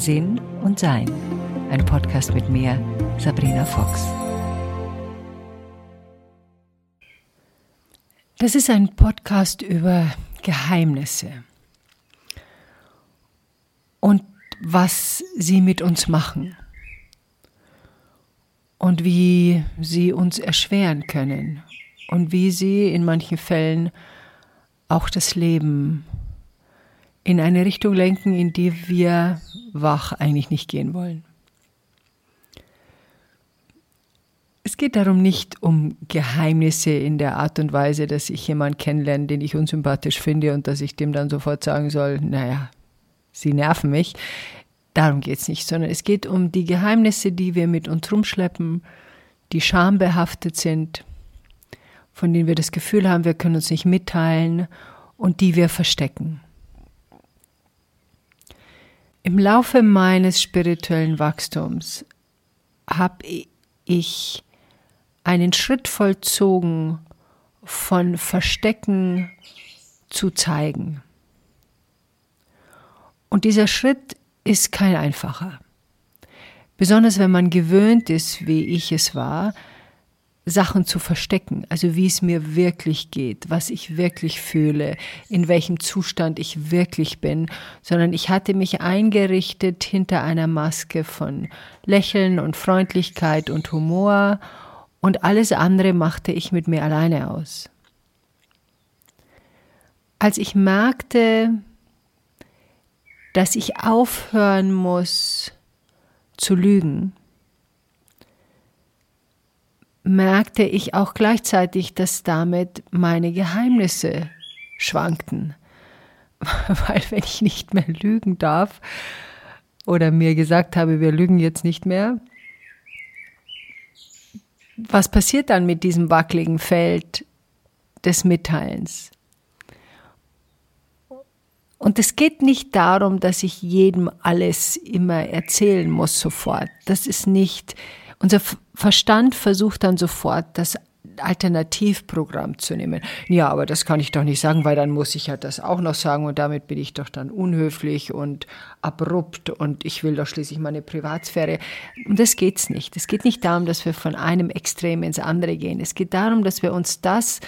Sinn und Sein. Ein Podcast mit mir, Sabrina Fox. Das ist ein Podcast über Geheimnisse und was sie mit uns machen und wie sie uns erschweren können und wie sie in manchen Fällen auch das Leben in eine Richtung lenken, in die wir wach eigentlich nicht gehen wollen. Es geht darum nicht um Geheimnisse in der Art und Weise, dass ich jemanden kennenlerne, den ich unsympathisch finde und dass ich dem dann sofort sagen soll, naja, sie nerven mich. Darum geht es nicht, sondern es geht um die Geheimnisse, die wir mit uns rumschleppen, die schambehaftet sind, von denen wir das Gefühl haben, wir können uns nicht mitteilen und die wir verstecken. Im Laufe meines spirituellen Wachstums habe ich einen Schritt vollzogen von Verstecken zu zeigen. Und dieser Schritt ist kein einfacher. Besonders wenn man gewöhnt ist, wie ich es war, Sachen zu verstecken, also wie es mir wirklich geht, was ich wirklich fühle, in welchem Zustand ich wirklich bin, sondern ich hatte mich eingerichtet hinter einer Maske von Lächeln und Freundlichkeit und Humor. Und alles andere machte ich mit mir alleine aus. Als ich merkte, dass ich aufhören muss zu lügen, merkte ich auch gleichzeitig, dass damit meine Geheimnisse schwankten. Weil wenn ich nicht mehr lügen darf oder mir gesagt habe, wir lügen jetzt nicht mehr, was passiert dann mit diesem wackeligen Feld des Mitteilens? Und es geht nicht darum, dass ich jedem alles immer erzählen muss sofort. Das ist nicht unser Verstand versucht dann sofort, das Alternativprogramm zu nehmen. Ja, aber das kann ich doch nicht sagen, weil dann muss ich ja das auch noch sagen und damit bin ich doch dann unhöflich und abrupt und ich will doch schließlich meine Privatsphäre. Und das geht's nicht. Es geht nicht darum, dass wir von einem Extrem ins andere gehen. Es geht darum, dass wir uns das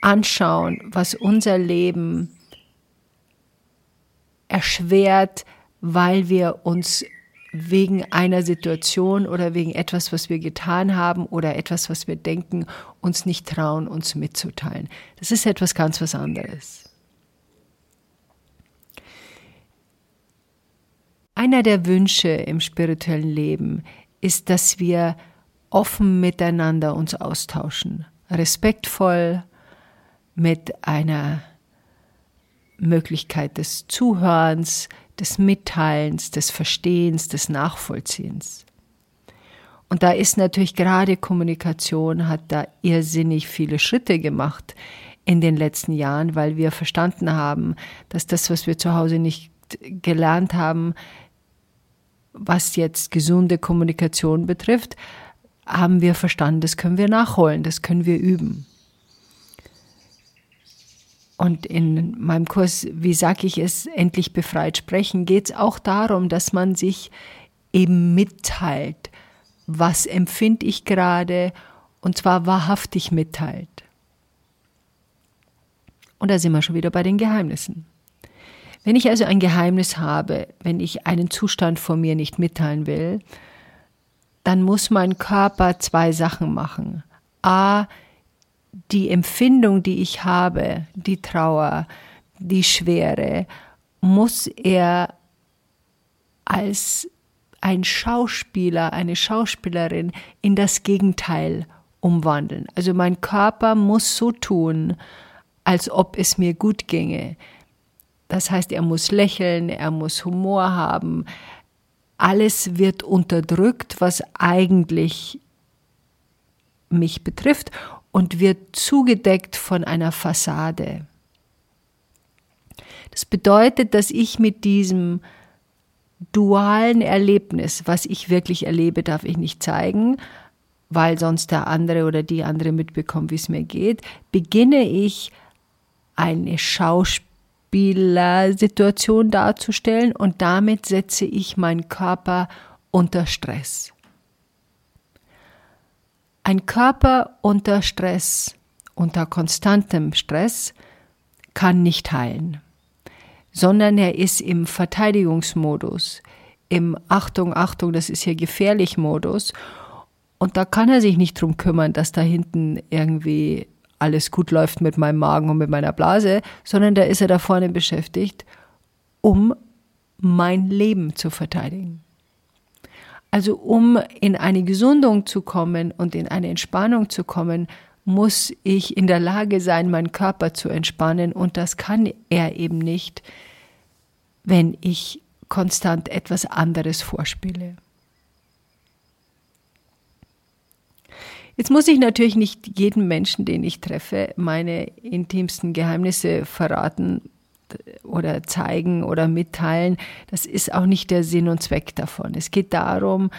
anschauen, was unser Leben erschwert, weil wir uns wegen einer Situation oder wegen etwas, was wir getan haben oder etwas, was wir denken, uns nicht trauen, uns mitzuteilen. Das ist etwas ganz was anderes. Einer der Wünsche im spirituellen Leben ist, dass wir offen miteinander uns austauschen, respektvoll mit einer Möglichkeit des Zuhörens, des Mitteilens, des Verstehens, des Nachvollziehens. Und da ist natürlich gerade Kommunikation, hat da irrsinnig viele Schritte gemacht in den letzten Jahren, weil wir verstanden haben, dass das, was wir zu Hause nicht gelernt haben, was jetzt gesunde Kommunikation betrifft, haben wir verstanden, das können wir nachholen, das können wir üben. Und in meinem Kurs, wie sage ich es, endlich befreit sprechen, geht es auch darum, dass man sich eben mitteilt, was empfinde ich gerade und zwar wahrhaftig mitteilt. Und da sind wir schon wieder bei den Geheimnissen. Wenn ich also ein Geheimnis habe, wenn ich einen Zustand vor mir nicht mitteilen will, dann muss mein Körper zwei Sachen machen. A, die Empfindung, die ich habe, die Trauer, die Schwere, muss er als ein Schauspieler, eine Schauspielerin in das Gegenteil umwandeln. Also mein Körper muss so tun, als ob es mir gut ginge. Das heißt, er muss lächeln, er muss Humor haben. Alles wird unterdrückt, was eigentlich mich betrifft und wird zugedeckt von einer Fassade. Das bedeutet, dass ich mit diesem dualen Erlebnis, was ich wirklich erlebe, darf ich nicht zeigen, weil sonst der andere oder die andere mitbekommt, wie es mir geht, beginne ich eine Schauspiel Schauspielersituation darzustellen und damit setze ich meinen Körper unter Stress. Ein Körper unter Stress, unter konstantem Stress, kann nicht heilen, sondern er ist im Verteidigungsmodus, im Achtung, Achtung, das ist hier gefährlich Modus. Und da kann er sich nicht drum kümmern, dass da hinten irgendwie alles gut läuft mit meinem Magen und mit meiner Blase, sondern da ist er da vorne beschäftigt, um mein Leben zu verteidigen. Also um in eine Gesundung zu kommen und in eine Entspannung zu kommen, muss ich in der Lage sein, meinen Körper zu entspannen und das kann er eben nicht, wenn ich konstant etwas anderes vorspiele. Jetzt muss ich natürlich nicht jedem Menschen, den ich treffe, meine intimsten Geheimnisse verraten oder zeigen oder mitteilen. Das ist auch nicht der Sinn und Zweck davon. Es geht darum,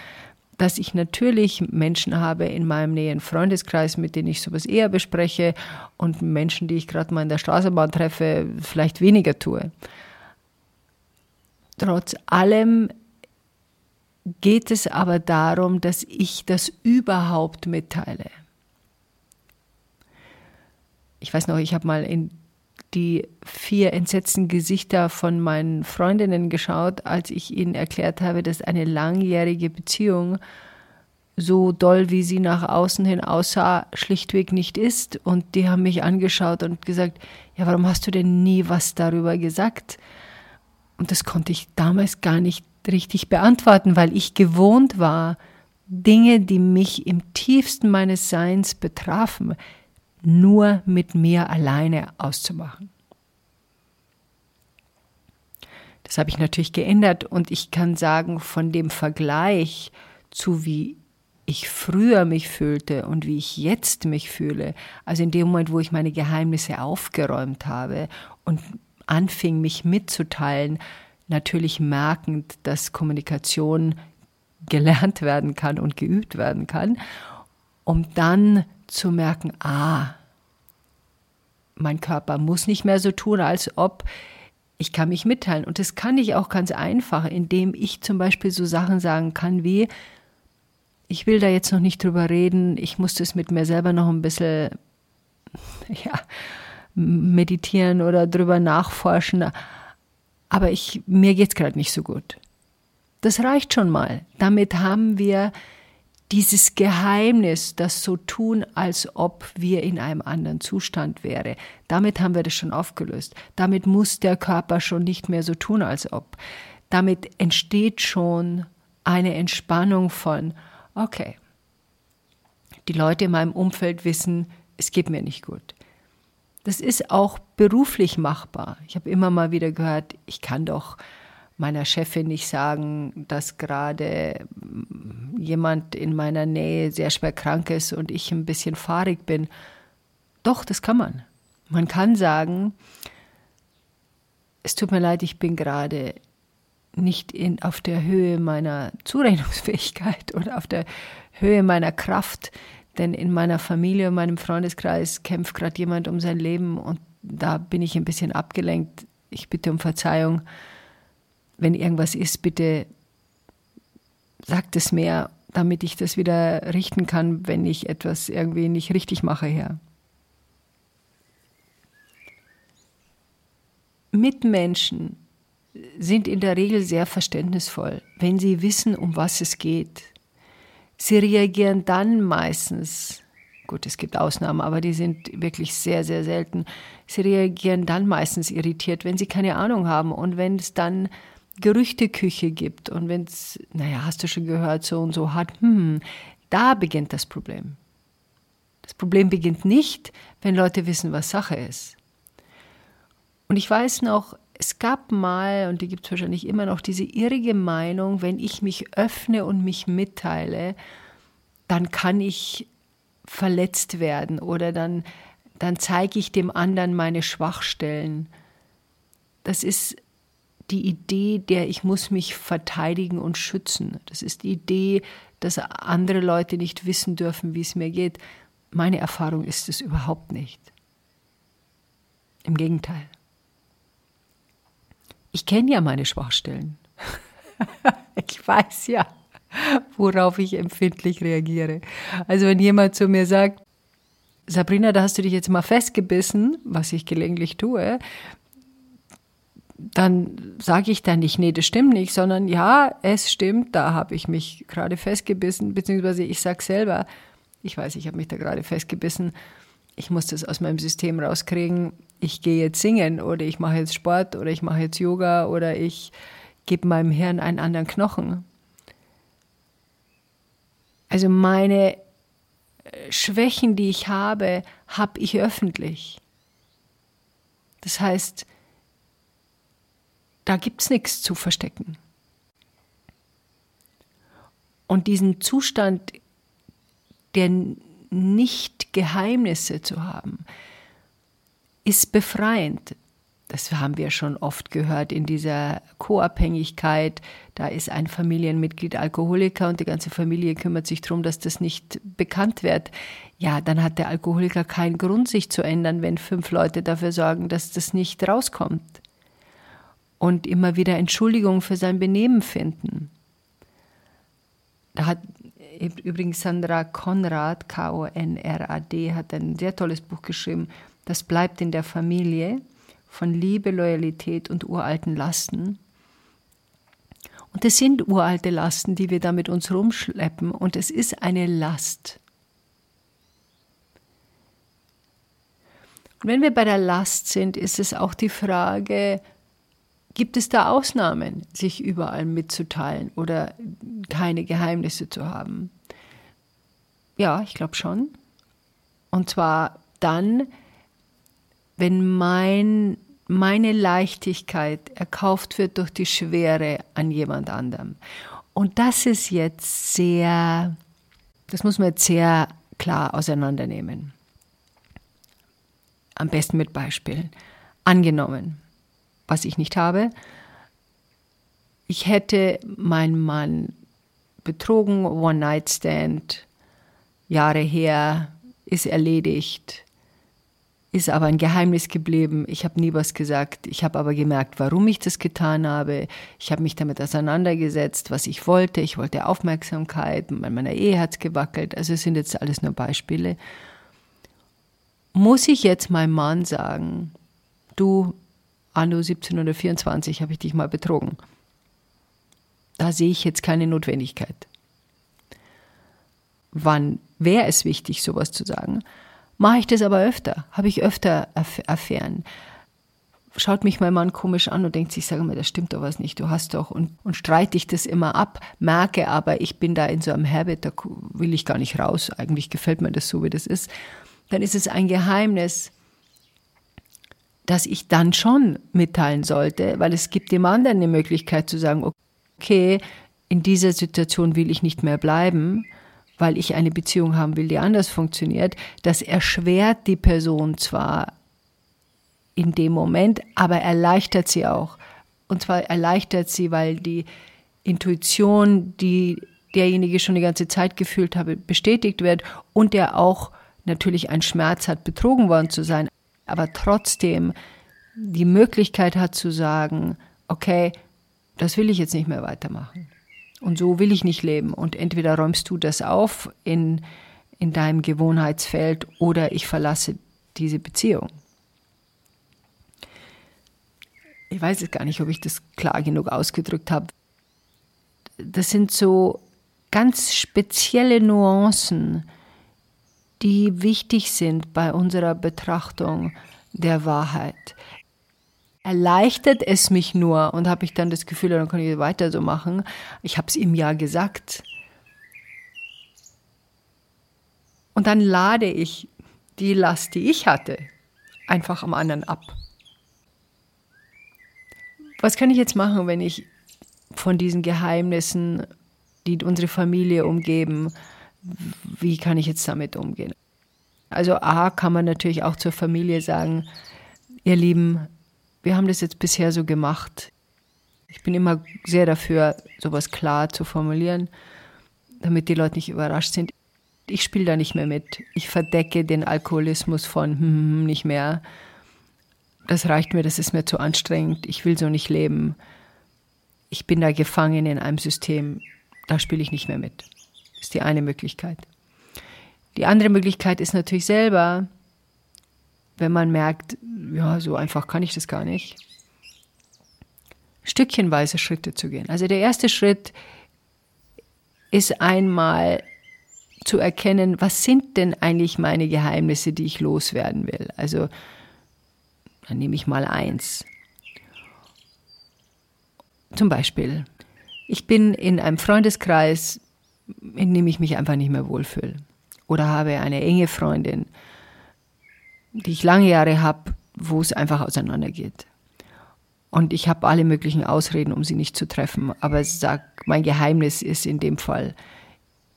dass ich natürlich Menschen habe in meinem näheren Freundeskreis, mit denen ich sowas eher bespreche und Menschen, die ich gerade mal in der Straßenbahn treffe, vielleicht weniger tue. Trotz allem geht es aber darum, dass ich das überhaupt mitteile. Ich weiß noch, ich habe mal in die vier entsetzten Gesichter von meinen Freundinnen geschaut, als ich ihnen erklärt habe, dass eine langjährige Beziehung so doll, wie sie nach außen hin aussah, schlichtweg nicht ist. Und die haben mich angeschaut und gesagt, ja, warum hast du denn nie was darüber gesagt? Und das konnte ich damals gar nicht richtig beantworten, weil ich gewohnt war, Dinge, die mich im tiefsten meines Seins betrafen, nur mit mir alleine auszumachen. Das habe ich natürlich geändert und ich kann sagen, von dem Vergleich zu wie ich früher mich fühlte und wie ich jetzt mich fühle, also in dem Moment, wo ich meine Geheimnisse aufgeräumt habe und anfing, mich mitzuteilen, natürlich merkend, dass Kommunikation gelernt werden kann und geübt werden kann, um dann zu merken, ah, mein Körper muss nicht mehr so tun, als ob ich kann mich mitteilen. Und das kann ich auch ganz einfach, indem ich zum Beispiel so Sachen sagen kann wie, ich will da jetzt noch nicht drüber reden, ich muss das mit mir selber noch ein bisschen ja, meditieren oder drüber nachforschen aber ich, mir geht es gerade nicht so gut. Das reicht schon mal. Damit haben wir dieses Geheimnis, das so tun, als ob wir in einem anderen Zustand wäre. Damit haben wir das schon aufgelöst. Damit muss der Körper schon nicht mehr so tun, als ob. Damit entsteht schon eine Entspannung von, okay, die Leute in meinem Umfeld wissen, es geht mir nicht gut. Das ist auch beruflich machbar. Ich habe immer mal wieder gehört, ich kann doch meiner Chefin nicht sagen, dass gerade jemand in meiner Nähe sehr schwer krank ist und ich ein bisschen fahrig bin. Doch, das kann man. Man kann sagen, es tut mir leid, ich bin gerade nicht in, auf der Höhe meiner Zurechnungsfähigkeit oder auf der Höhe meiner Kraft. Denn in meiner Familie, in meinem Freundeskreis kämpft gerade jemand um sein Leben und da bin ich ein bisschen abgelenkt. Ich bitte um Verzeihung. Wenn irgendwas ist, bitte sagt es mir, damit ich das wieder richten kann, wenn ich etwas irgendwie nicht richtig mache, Herr. Mitmenschen sind in der Regel sehr verständnisvoll, wenn sie wissen, um was es geht. Sie reagieren dann meistens, gut, es gibt Ausnahmen, aber die sind wirklich sehr, sehr selten. Sie reagieren dann meistens irritiert, wenn sie keine Ahnung haben und wenn es dann Gerüchteküche gibt und wenn es, naja, hast du schon gehört, so und so hat, hm, da beginnt das Problem. Das Problem beginnt nicht, wenn Leute wissen, was Sache ist. Und ich weiß noch, es gab mal, und die gibt es wahrscheinlich immer noch, diese irrige Meinung, wenn ich mich öffne und mich mitteile, dann kann ich verletzt werden oder dann, dann zeige ich dem anderen meine Schwachstellen. Das ist die Idee der, ich muss mich verteidigen und schützen. Das ist die Idee, dass andere Leute nicht wissen dürfen, wie es mir geht. Meine Erfahrung ist es überhaupt nicht. Im Gegenteil. ich kenne ja meine Schwachstellen. ich weiß ja, worauf ich empfindlich reagiere. Also wenn jemand zu mir sagt, Sabrina, da hast du dich jetzt mal festgebissen, was ich gelegentlich tue, dann sage ich dann nicht, nee, das stimmt nicht, sondern ja, es stimmt, da habe ich mich gerade festgebissen, beziehungsweise ich sage selber, ich weiß, ich habe mich da gerade festgebissen, ich muss das aus meinem System rauskriegen, ich gehe jetzt singen oder ich mache jetzt Sport oder ich mache jetzt Yoga oder ich gebe meinem Hirn einen anderen Knochen. Also meine äh, Schwächen, die ich habe, habe ich öffentlich. Das heißt, da gibt es nichts zu verstecken. Und diesen Zustand der Nicht-Geheimnisse zu haben, ist befreiend. Das haben wir schon oft gehört in dieser Co-Abhängigkeit. Da ist ein Familienmitglied Alkoholiker und die ganze Familie kümmert sich darum, dass das nicht bekannt wird. Ja, dann hat der Alkoholiker keinen Grund, sich zu ändern, wenn fünf Leute dafür sorgen, dass das nicht rauskommt und immer wieder Entschuldigung für sein Benehmen finden. Da hat übrigens Sandra Konrad, K-O-N-R-A-D, hat ein sehr tolles Buch geschrieben, Das bleibt in der Familie, von Liebe, Loyalität und uralten Lasten. Und es sind uralte Lasten, die wir da mit uns rumschleppen, und es ist eine Last. Und wenn wir bei der Last sind, ist es auch die Frage, Gibt es da Ausnahmen, sich überall mitzuteilen oder keine Geheimnisse zu haben? Ja, ich glaube schon. Und zwar dann, wenn mein, meine Leichtigkeit erkauft wird durch die Schwere an jemand anderem. Und das ist jetzt sehr, das muss man jetzt sehr klar auseinandernehmen. Am besten mit Beispielen. Angenommen, was ich nicht habe. Ich hätte meinen Mann betrogen, One-Night-Stand, Jahre her, ist erledigt, ist aber ein Geheimnis geblieben. Ich habe nie was gesagt. Ich habe aber gemerkt, warum ich das getan habe. Ich habe mich damit auseinandergesetzt, was ich wollte. Ich wollte Aufmerksamkeit. Bei meiner Ehe hat es gewackelt. Also es sind jetzt alles nur Beispiele. Muss ich jetzt meinem Mann sagen, du, anno 1724 habe ich dich mal betrogen. Da sehe ich jetzt keine Notwendigkeit. Wann wäre es wichtig, sowas zu sagen? Mache ich das aber öfter? Habe ich öfter Affären? Schaut mich mein Mann komisch an und denkt sich, sag mal, das stimmt doch was nicht, du hast doch, und, und streite ich das immer ab, merke aber, ich bin da in so einem Habit, da will ich gar nicht raus, eigentlich gefällt mir das so, wie das ist, dann ist es ein Geheimnis, dass ich dann schon mitteilen sollte, weil es gibt dem anderen eine Möglichkeit zu sagen, okay, in dieser Situation will ich nicht mehr bleiben, weil ich eine Beziehung haben will, die anders funktioniert. Das erschwert die Person zwar in dem Moment, aber erleichtert sie auch. Und zwar erleichtert sie, weil die Intuition, die derjenige schon die ganze Zeit gefühlt habe, bestätigt wird und der auch natürlich einen Schmerz hat, betrogen worden zu sein aber trotzdem die Möglichkeit hat zu sagen, okay, das will ich jetzt nicht mehr weitermachen. Und so will ich nicht leben. Und entweder räumst du das auf in, in deinem Gewohnheitsfeld oder ich verlasse diese Beziehung. Ich weiß jetzt gar nicht, ob ich das klar genug ausgedrückt habe. Das sind so ganz spezielle Nuancen, die wichtig sind bei unserer Betrachtung der Wahrheit. Erleichtert es mich nur und habe ich dann das Gefühl, dann kann ich weiter so machen. Ich habe es ihm ja gesagt. Und dann lade ich die Last, die ich hatte, einfach am anderen ab. Was kann ich jetzt machen, wenn ich von diesen Geheimnissen, die unsere Familie umgeben, wie kann ich jetzt damit umgehen? Also A kann man natürlich auch zur Familie sagen, ihr Lieben, wir haben das jetzt bisher so gemacht. Ich bin immer sehr dafür, sowas klar zu formulieren, damit die Leute nicht überrascht sind. Ich spiele da nicht mehr mit. Ich verdecke den Alkoholismus von hm, hm, hm, nicht mehr. das reicht mir, das ist mir zu anstrengend, ich will so nicht leben. Ich bin da gefangen in einem System, da spiele ich nicht mehr mit. Ist die eine Möglichkeit. Die andere Möglichkeit ist natürlich selber, wenn man merkt, ja, so einfach kann ich das gar nicht, stückchenweise Schritte zu gehen. Also der erste Schritt ist einmal zu erkennen, was sind denn eigentlich meine Geheimnisse, die ich loswerden will. Also dann nehme ich mal eins. Zum Beispiel, ich bin in einem Freundeskreis, in dem ich mich einfach nicht mehr wohlfühle. Oder habe eine enge Freundin, die ich lange Jahre habe, wo es einfach auseinandergeht. Und ich habe alle möglichen Ausreden, um sie nicht zu treffen. Aber sag, mein Geheimnis ist in dem Fall,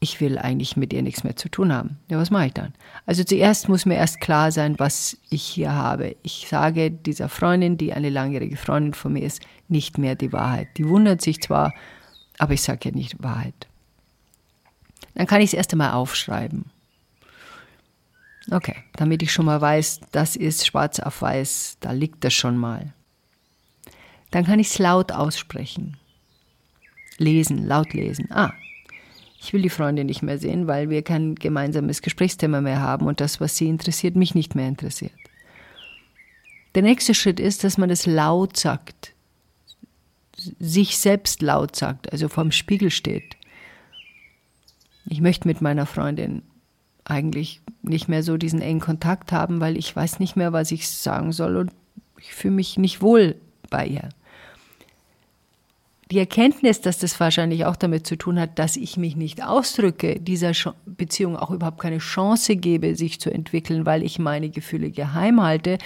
ich will eigentlich mit ihr nichts mehr zu tun haben. Ja, was mache ich dann? Also zuerst muss mir erst klar sein, was ich hier habe. Ich sage dieser Freundin, die eine langjährige Freundin von mir ist, nicht mehr die Wahrheit. Die wundert sich zwar, aber ich sage ja nicht Wahrheit. Dann kann ich es erst einmal aufschreiben. Okay, damit ich schon mal weiß, das ist schwarz auf weiß, da liegt das schon mal. Dann kann ich es laut aussprechen. Lesen, laut lesen. Ah, ich will die Freundin nicht mehr sehen, weil wir kein gemeinsames Gesprächsthema mehr haben und das, was sie interessiert, mich nicht mehr interessiert. Der nächste Schritt ist, dass man es laut sagt, sich selbst laut sagt, also vorm Spiegel steht. Ich möchte mit meiner Freundin eigentlich nicht mehr so diesen engen Kontakt haben, weil ich weiß nicht mehr, was ich sagen soll und ich fühle mich nicht wohl bei ihr. Die Erkenntnis, dass das wahrscheinlich auch damit zu tun hat, dass ich mich nicht ausdrücke, dieser Beziehung auch überhaupt keine Chance gebe, sich zu entwickeln, weil ich meine Gefühle geheim halte,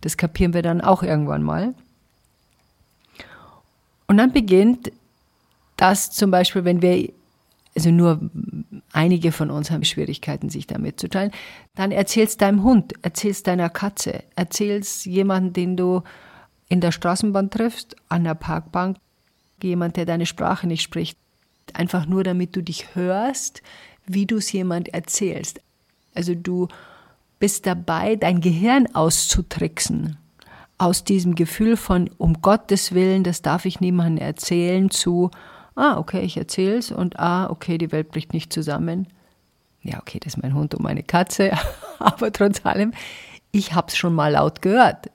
das kapieren wir dann auch irgendwann mal. Und dann beginnt das zum Beispiel, wenn wir also nur einige von uns haben Schwierigkeiten, sich damit zu teilen, dann erzählst deinem Hund, erzählst deiner Katze, erzählst jemanden, den du in der Straßenbahn triffst, an der Parkbank, jemand, der deine Sprache nicht spricht. Einfach nur, damit du dich hörst, wie du es jemand erzählst. Also du bist dabei, dein Gehirn auszutricksen. Aus diesem Gefühl von, um Gottes Willen, das darf ich niemandem erzählen, zu, ah, okay, ich erzähle es und ah, okay, die Welt bricht nicht zusammen. Ja, okay, das ist mein Hund und meine Katze, aber trotz allem, ich habe es schon mal laut gehört.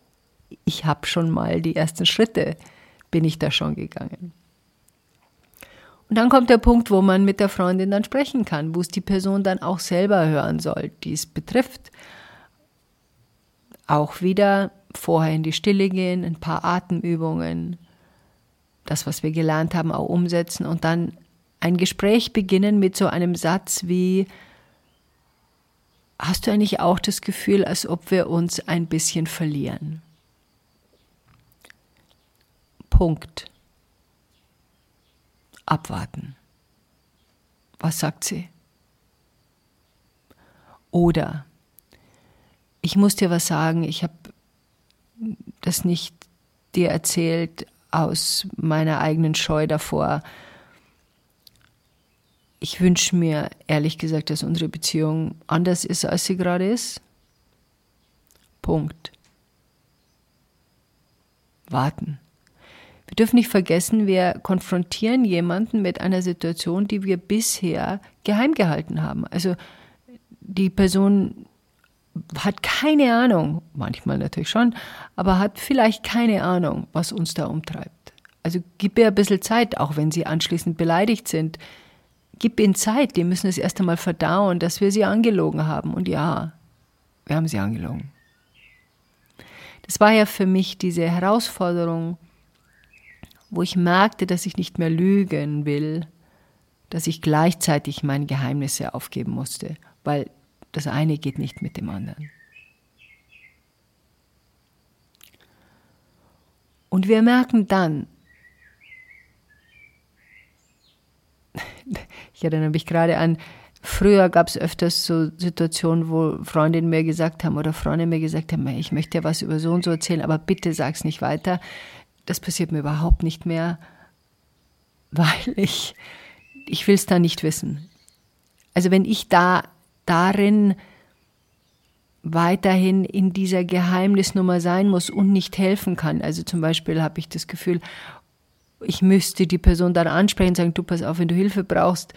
Ich habe schon mal die ersten Schritte, bin ich da schon gegangen. Und dann kommt der Punkt, wo man mit der Freundin dann sprechen kann, wo es die Person dann auch selber hören soll, die es betrifft. Auch wieder vorher in die Stille gehen, ein paar Atemübungen, das, was wir gelernt haben, auch umsetzen und dann ein Gespräch beginnen mit so einem Satz wie, hast du eigentlich auch das Gefühl, als ob wir uns ein bisschen verlieren? Punkt. Abwarten. Was sagt sie? Oder ich muss dir was sagen, ich habe das nicht dir erzählt, aus meiner eigenen Scheu davor. Ich wünsche mir ehrlich gesagt, dass unsere Beziehung anders ist, als sie gerade ist. Punkt. Warten. Wir dürfen nicht vergessen, wir konfrontieren jemanden mit einer Situation, die wir bisher geheim gehalten haben. Also die Person hat keine Ahnung, manchmal natürlich schon, aber hat vielleicht keine Ahnung, was uns da umtreibt. Also gib ihr ein bisschen Zeit, auch wenn sie anschließend beleidigt sind. Gib ihnen Zeit, die müssen es erst einmal verdauen, dass wir sie angelogen haben. Und ja, wir haben sie angelogen. Das war ja für mich diese Herausforderung, wo ich merkte, dass ich nicht mehr lügen will, dass ich gleichzeitig meine Geheimnisse aufgeben musste, weil das eine geht nicht mit dem anderen. Und wir merken dann, ich erinnere mich gerade an, früher gab es öfters so Situationen, wo Freundinnen mir gesagt haben oder Freunde mir gesagt haben, ich möchte dir was über so und so erzählen, aber bitte sag's nicht weiter. Das passiert mir überhaupt nicht mehr, weil ich, ich will es da nicht wissen. Also wenn ich da darin weiterhin in dieser Geheimnisnummer sein muss und nicht helfen kann. Also zum Beispiel habe ich das Gefühl, ich müsste die Person dann ansprechen und sagen, du pass auf, wenn du Hilfe brauchst,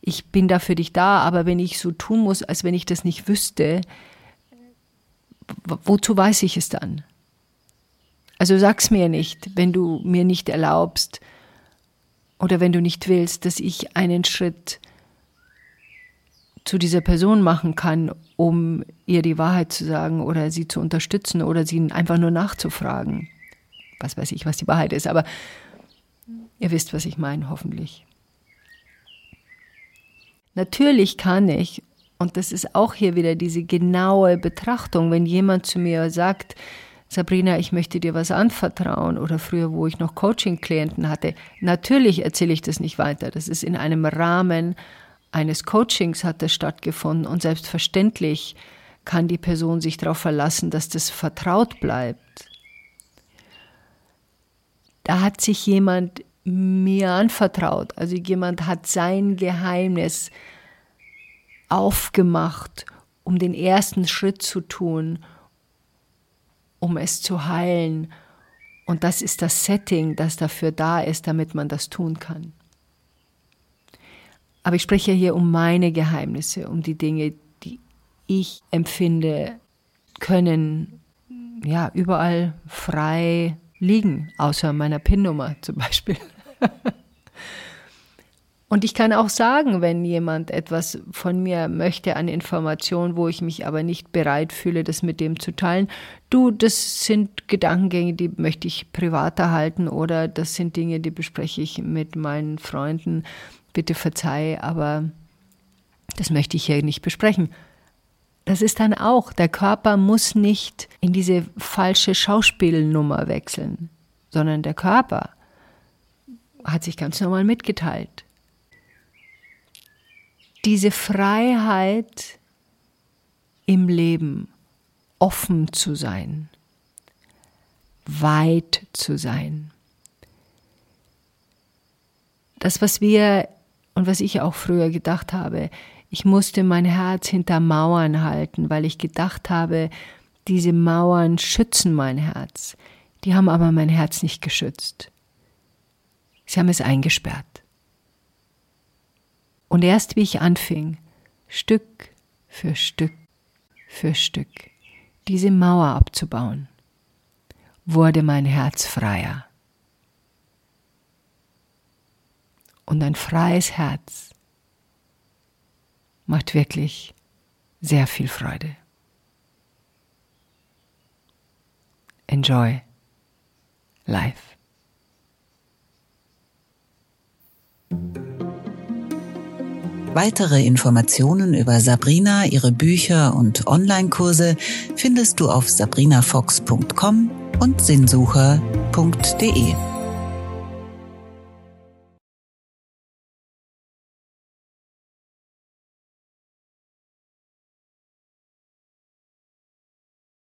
ich bin da für dich da, aber wenn ich so tun muss, als wenn ich das nicht wüsste, wozu weiß ich es dann? Also sag's mir nicht, wenn du mir nicht erlaubst oder wenn du nicht willst, dass ich einen Schritt zu dieser Person machen kann, um ihr die Wahrheit zu sagen oder sie zu unterstützen oder sie einfach nur nachzufragen. Was weiß ich, was die Wahrheit ist, aber ihr wisst, was ich meine, hoffentlich. Natürlich kann ich, und das ist auch hier wieder diese genaue Betrachtung, wenn jemand zu mir sagt, Sabrina, ich möchte dir was anvertrauen oder früher, wo ich noch Coaching-Klienten hatte, natürlich erzähle ich das nicht weiter. Das ist in einem Rahmen eines Coachings hat das stattgefunden und selbstverständlich kann die Person sich darauf verlassen, dass das vertraut bleibt. Da hat sich jemand mir anvertraut, also jemand hat sein Geheimnis aufgemacht, um den ersten Schritt zu tun, um es zu heilen. Und das ist das Setting, das dafür da ist, damit man das tun kann. Aber ich spreche hier um meine Geheimnisse, um die Dinge, die ich empfinde, können ja überall frei liegen, außer meiner PIN-Nummer zum Beispiel. Und ich kann auch sagen, wenn jemand etwas von mir möchte an Informationen, wo ich mich aber nicht bereit fühle, das mit dem zu teilen, du, das sind Gedankengänge, die möchte ich privat erhalten oder das sind Dinge, die bespreche ich mit meinen Freunden bitte verzeih, aber das möchte ich hier nicht besprechen. Das ist dann auch, der Körper muss nicht in diese falsche Schauspielnummer wechseln, sondern der Körper hat sich ganz normal mitgeteilt. Diese Freiheit im Leben, offen zu sein, weit zu sein. Das, was wir und was ich auch früher gedacht habe, ich musste mein Herz hinter Mauern halten, weil ich gedacht habe, diese Mauern schützen mein Herz. Die haben aber mein Herz nicht geschützt. Sie haben es eingesperrt. Und erst wie ich anfing, Stück für Stück für Stück diese Mauer abzubauen, wurde mein Herz freier. Und ein freies Herz macht wirklich sehr viel Freude. Enjoy life. Weitere Informationen über Sabrina, ihre Bücher und Online-Kurse findest du auf sabrinafox.com und sinnsucher.de.